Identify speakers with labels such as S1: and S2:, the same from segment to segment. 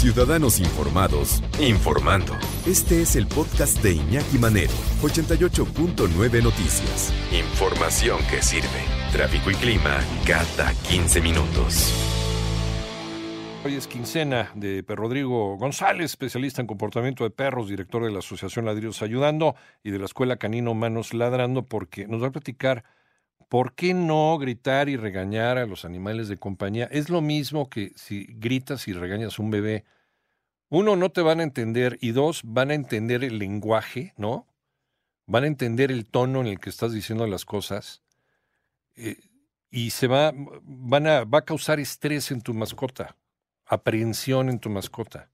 S1: Ciudadanos informados, informando. Este es el podcast de Iñaki Manero, 88.9 Noticias. Información que sirve. Tráfico y clima cada 15 minutos.
S2: Hoy es quincena de Rodrigo González, especialista en comportamiento de perros, director de la Asociación Ladridos Ayudando y de la Escuela Canino Manos Ladrando, porque nos va a platicar por qué no gritar y regañar a los animales de compañía. Es lo mismo que si gritas y regañas a un bebé. Uno, no te van a entender y dos, van a entender el lenguaje, ¿no? Van a entender el tono en el que estás diciendo las cosas. Eh, y se va, van a, va a causar estrés en tu mascota aprehensión en tu mascota.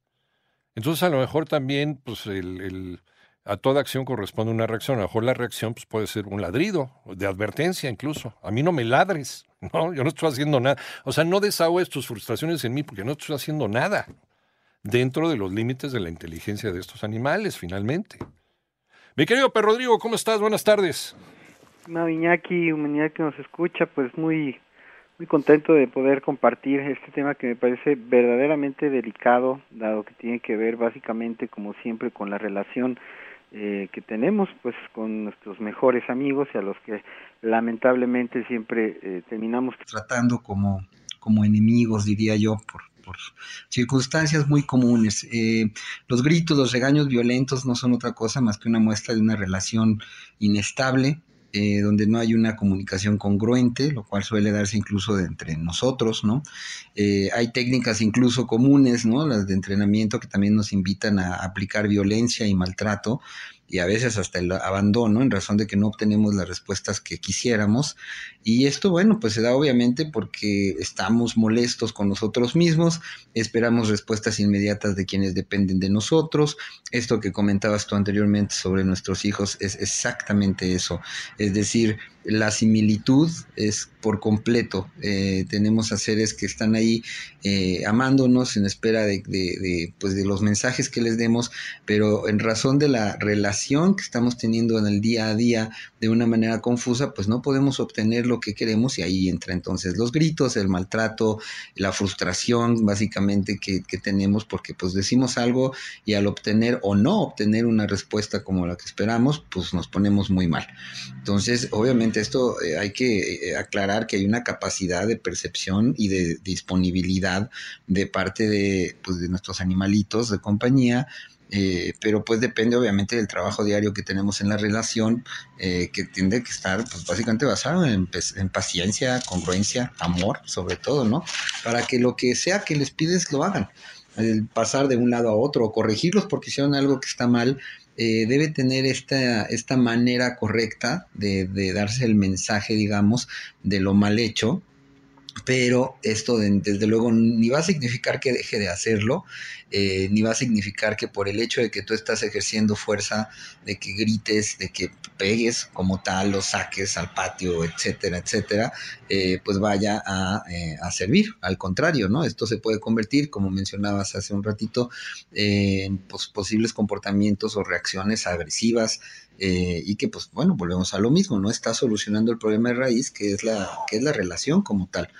S2: Entonces a lo mejor también pues el, a toda acción corresponde una reacción. A lo mejor la reacción pues, puede ser un ladrido, de advertencia incluso. A mí no me ladres, ¿no? Yo no estoy haciendo nada. O sea, no desahogues tus frustraciones en mí porque no estoy haciendo nada dentro de los límites de la inteligencia de estos animales, finalmente. Mi querido Perro Rodrigo, ¿cómo estás? Buenas tardes.
S3: No, Iñaki, humanidad que nos escucha, pues muy muy contento de poder compartir este tema que me parece verdaderamente delicado, dado que tiene que ver básicamente, como siempre, con la relación eh, que tenemos pues con nuestros mejores amigos y a los que lamentablemente siempre eh, terminamos
S4: tratando como, como enemigos, diría yo, por, por circunstancias muy comunes. Eh, los gritos, los regaños violentos no son otra cosa más que una muestra de una relación inestable eh, donde no hay una comunicación congruente, lo cual suele darse incluso de entre nosotros, ¿no? Eh, hay técnicas incluso comunes, ¿no? Las de entrenamiento que también nos invitan a aplicar violencia y maltrato y a veces hasta el abandono en razón de que no obtenemos las respuestas que quisiéramos. Y esto, bueno, pues se da obviamente porque estamos molestos con nosotros mismos, esperamos respuestas inmediatas de quienes dependen de nosotros. Esto que comentabas tú anteriormente sobre nuestros hijos es exactamente eso. Es decir, la similitud es por completo. Eh, tenemos a seres que están ahí eh, amándonos en espera de, de, pues de los mensajes que les demos, pero en razón de la relación que estamos teniendo en el día a día de una manera confusa, pues no podemos obtener lo que queremos y ahí entra entonces los gritos, el maltrato, la frustración básicamente que, que tenemos porque pues decimos algo y al obtener o no obtener una respuesta como la que esperamos, pues nos ponemos muy mal. Entonces, obviamente, esto eh, hay que eh, aclarar que hay una capacidad de percepción y de disponibilidad de parte de, pues, de nuestros animalitos de compañía. Eh, pero pues depende obviamente del trabajo diario que tenemos en la relación, que tiende que estar pues básicamente basado en, en, paciencia, congruencia, amor, sobre todo, ¿no? Para que lo que sea que les pides lo hagan. El pasar de un lado a otro o corregirlos porque hicieron algo que está mal, eh, debe tener esta, esta manera correcta de, de, darse el mensaje, digamos, de lo mal hecho, pero esto desde luego ni va a significar que deje de hacerlo, eh, ni va a significar que por el hecho de que tú estás ejerciendo fuerza, de que grites, de que pegues como tal, lo saques al patio, etcétera, etcétera, eh, pues vaya a, eh, a, servir. Al contrario, ¿no? Esto se puede convertir, como mencionabas hace un ratito, en pues, posibles comportamientos o reacciones agresivas, y que pues bueno, volvemos a lo mismo, no está solucionando el problema de raíz que es la, que es la relación como tal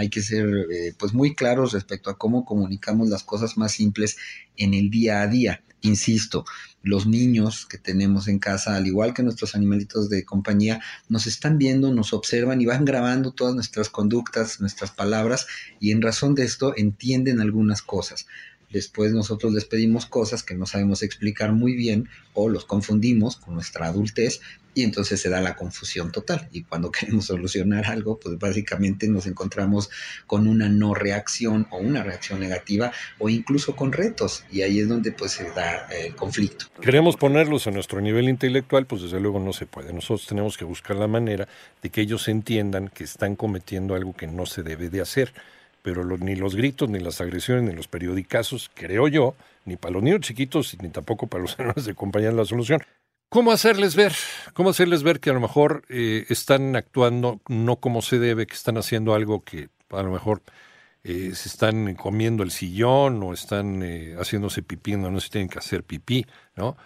S4: hay que ser eh, pues muy claros respecto a cómo comunicamos las cosas más simples en el día a día. Insisto, los niños que tenemos en casa, al igual que nuestros animalitos de compañía, nos están viendo, nos observan y van grabando todas nuestras conductas, nuestras palabras y en razón de esto entienden algunas cosas. Después nosotros les pedimos cosas que no sabemos explicar muy bien o los confundimos con nuestra adultez y entonces se da la confusión total. Y cuando queremos solucionar algo, pues básicamente nos encontramos con una no reacción o una reacción negativa o incluso con retos. Y ahí es donde pues se da el conflicto.
S2: Queremos ponerlos a nuestro nivel intelectual, pues desde luego no se puede. Nosotros tenemos que buscar la manera de que ellos entiendan que están cometiendo algo que no se debe de hacer pero ni los gritos, ni las agresiones, ni los periodicazos, creo yo, ni para los niños chiquitos, ni tampoco para los animales de compañía la solución. ¿Cómo hacerles ver? ¿Cómo hacerles ver que a lo mejor eh, están actuando no como se debe, que están haciendo algo que a lo mejor eh, se están comiendo el sillón o están eh, haciéndose pipí, no, no se tienen que hacer pipí, ¿no?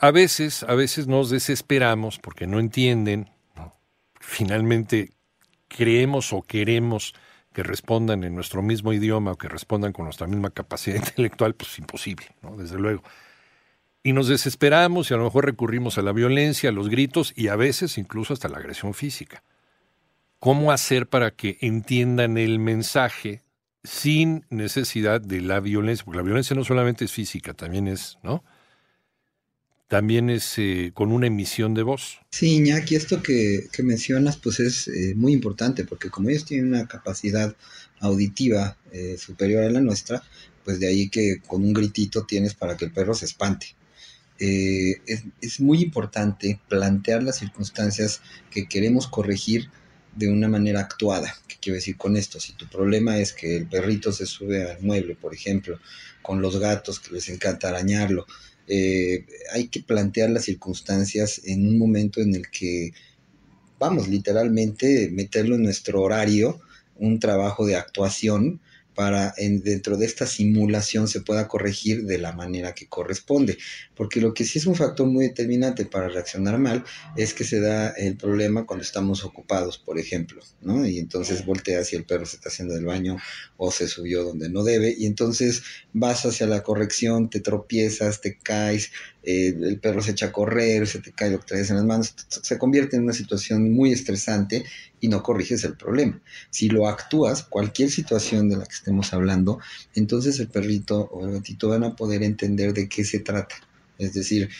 S2: a veces, a veces nos desesperamos porque no entienden, finalmente creemos o queremos que respondan en nuestro mismo idioma o que respondan con nuestra misma capacidad intelectual, pues imposible, ¿no? Desde luego y nos desesperamos y a lo mejor recurrimos a la violencia, a los gritos y a veces incluso hasta la agresión física. ¿Cómo hacer para que entiendan el mensaje sin necesidad de la violencia? Porque la violencia no solamente es física, también es, ¿no? También es eh, con una emisión de voz.
S4: Sí, Iñaki, esto que, mencionas pues es eh, muy importante porque como ellos tienen una capacidad auditiva eh, superior a la nuestra, pues de ahí que con un gritito tienes para que el perro se espante. Eh, es, muy importante plantear las circunstancias que queremos corregir de una manera actuada. ¿Qué quiero decir con esto? Si tu problema es que el perrito se sube al mueble, por ejemplo, con los gatos que les encanta arañarlo, eh, hay que plantear las circunstancias en un momento en el que vamos literalmente meterlo en nuestro horario, un trabajo de actuación para en, dentro de esta simulación se pueda corregir de la manera que corresponde. Porque lo que sí es un factor muy determinante para reaccionar mal es que se da el problema cuando estamos ocupados, por ejemplo, ¿no? Y entonces volteas y el perro se está haciendo el baño o se subió donde no debe y entonces vas hacia la corrección, te tropiezas, te caes, eh, el perro se echa a correr, se te cae lo que traes en las manos, se convierte en una situación muy estresante y no corriges el problema. Si lo actúas, cualquier situación de la que estemos hablando, entonces el perrito o el gatito van a poder entender de qué se trata. Es decir,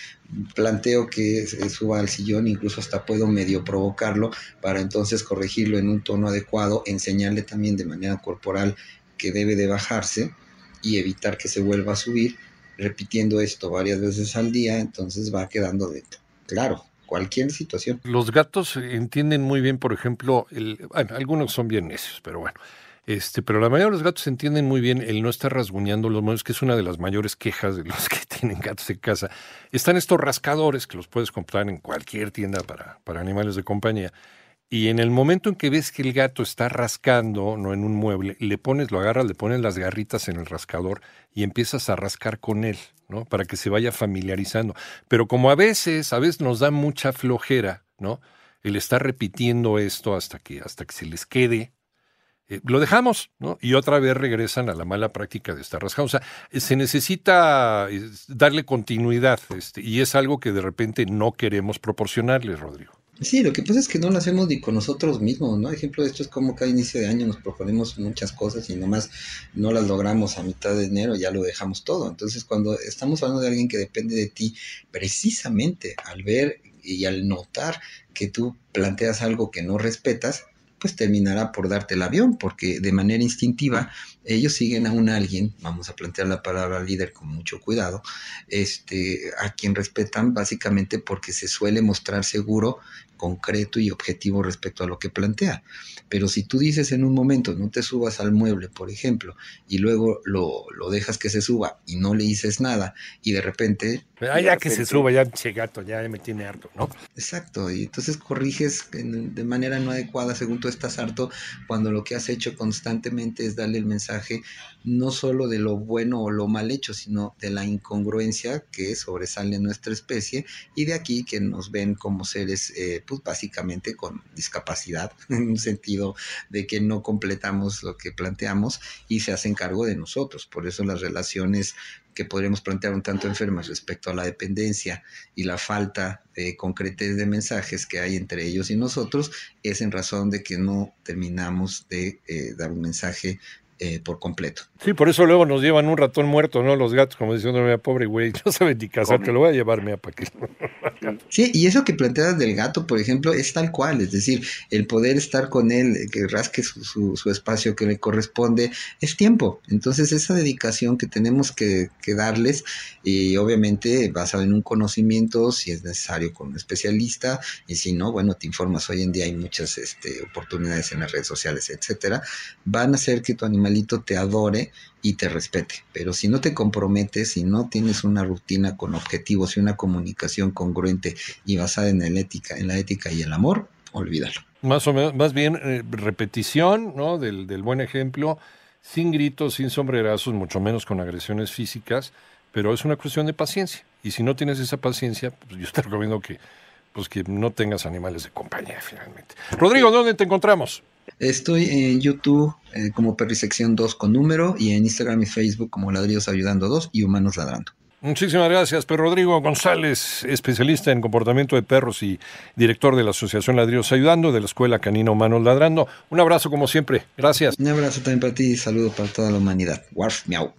S4: planteo que suba al sillón, incluso hasta puedo medio provocarlo para entonces corregirlo en un tono adecuado, enseñarle también de manera corporal que debe de bajarse y evitar que se vuelva a subir repitiendo esto varias veces al día, entonces va quedando de claro cualquier situación.
S2: Los gatos entienden muy bien, por ejemplo, algunos son bien necios, pero bueno, este, pero la mayoría de los gatos entienden muy bien el no estar rasguñando los muebles, que es una de las mayores quejas de los que tienen gatos en casa. Están estos rascadores que los puedes comprar en cualquier tienda para, para animales de compañía y en el momento en que ves que el gato está rascando, no en un mueble, le pones, lo agarras, le pones las garritas en el rascador y empiezas a rascar con él, ¿no? Para que se vaya familiarizando. Pero como a veces, a veces nos da mucha flojera, ¿no? El estar repitiendo esto hasta que, hasta que se les quede, eh, lo dejamos, ¿no? Y otra vez regresan a la mala práctica de estar rascando. O sea, se necesita eh, darle continuidad, este, y es algo que de repente no queremos proporcionarles, Rodrigo.
S4: Sí, lo que pasa es que no lo hacemos ni con nosotros mismos, ¿no? Ejemplo de esto es como cada inicio de año nos proponemos muchas cosas y nomás no las logramos a mitad de enero, ya lo dejamos todo. Entonces, cuando estamos hablando de alguien que depende de ti, precisamente al ver y al notar que tú planteas algo que no respetas, pues terminará por darte el avión, porque de manera instintiva ellos siguen a un alguien, vamos a plantear la palabra líder con mucho cuidado, este, a quien respetan básicamente porque se suele mostrar seguro concreto y objetivo respecto a lo que plantea. Pero si tú dices en un momento, no te subas al mueble, por ejemplo, y luego lo, lo dejas que se suba y no le dices nada, y de repente...
S2: Ah, ya que se suba, ya gato ya me tiene harto, ¿no?
S4: Exacto, y entonces corriges de manera no adecuada según tú estás harto, cuando lo que has hecho constantemente es darle el mensaje no solo de lo bueno o lo mal hecho, sino de la incongruencia que sobresale nuestra especie, y de aquí que nos ven como seres... Eh, pues básicamente con discapacidad, en un sentido de que no completamos lo que planteamos y se hacen cargo de nosotros. Por eso las relaciones que podríamos plantear un tanto enfermas respecto a la dependencia y la falta de concretez de mensajes que hay entre ellos y nosotros es en razón de que no terminamos de eh, dar un mensaje eh, por completo.
S2: Sí, por eso luego nos llevan un ratón muerto, ¿no? Los gatos, como diciendo, mira, pobre güey, no sabe ni casar, te lo voy a llevar, mira, para que...
S4: sí, y eso que planteas del gato, por ejemplo, es tal cual, es decir, el poder estar con él, que rasque su, su, espacio que le corresponde, es tiempo. Entonces, esa dedicación que tenemos que, que, darles, y obviamente basado en un conocimiento, si es necesario con un especialista, y si no, bueno, te informas, hoy en día hay muchas este, oportunidades en las redes sociales, etcétera, van a hacer que tu animal animalito te adore y te respete. Pero si no te comprometes, si no tienes una rutina con objetivos y una comunicación congruente y basada en la ética, en la ética y el amor, olvídalo.
S2: Más o menos, más bien eh, repetición, ¿no? Del, del buen ejemplo, sin gritos, sin sombrerazos, mucho menos con agresiones físicas, pero es una cuestión de paciencia. Y si no tienes esa paciencia, pues yo te recomiendo que, pues que no tengas animales de compañía finalmente. Rodrigo, ¿dónde te encontramos?
S4: Estoy en YouTube eh, como Perrisección 2 con número y en Instagram y Facebook como Ladrillos Ayudando 2 y Humanos Ladrando.
S2: Muchísimas gracias, Pedro Rodrigo González, especialista en comportamiento de perros y director de la Asociación Ladrillos Ayudando, de la Escuela Canino Humanos Ladrando. Un abrazo como siempre. Gracias.
S4: Un abrazo también para ti y saludo para toda la humanidad. Warf, miau.